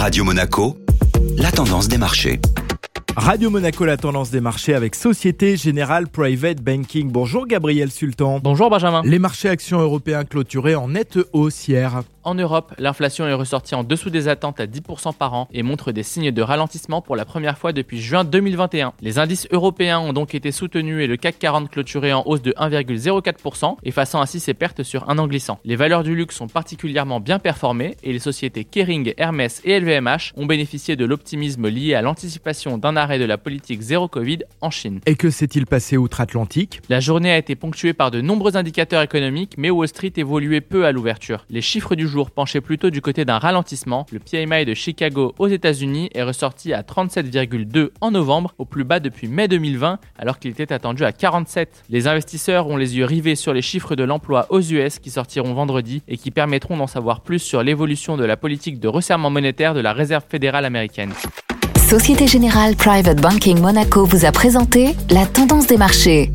Radio Monaco, la tendance des marchés. Radio Monaco, la tendance des marchés avec Société Générale Private Banking. Bonjour Gabriel Sultan. Bonjour Benjamin. Les marchés actions européens clôturés en nette hausse hier. En Europe, l'inflation est ressortie en dessous des attentes à 10% par an et montre des signes de ralentissement pour la première fois depuis juin 2021. Les indices européens ont donc été soutenus et le CAC 40 clôturé en hausse de 1,04%, effaçant ainsi ses pertes sur un an glissant. Les valeurs du luxe sont particulièrement bien performées et les sociétés Kering, Hermès et LVMH ont bénéficié de l'optimisme lié à l'anticipation d'un arrêt de la politique zéro Covid en Chine. Et que s'est-il passé outre-Atlantique? La journée a été ponctuée par de nombreux indicateurs économiques, mais Wall Street évoluait peu à l'ouverture. Les chiffres du jour plutôt du côté d'un ralentissement. Le PMI de Chicago aux États-Unis est ressorti à 37,2 en novembre, au plus bas depuis mai 2020, alors qu'il était attendu à 47. Les investisseurs ont les yeux rivés sur les chiffres de l'emploi aux US qui sortiront vendredi et qui permettront d'en savoir plus sur l'évolution de la politique de resserrement monétaire de la Réserve fédérale américaine. Société Générale Private Banking Monaco vous a présenté la tendance des marchés.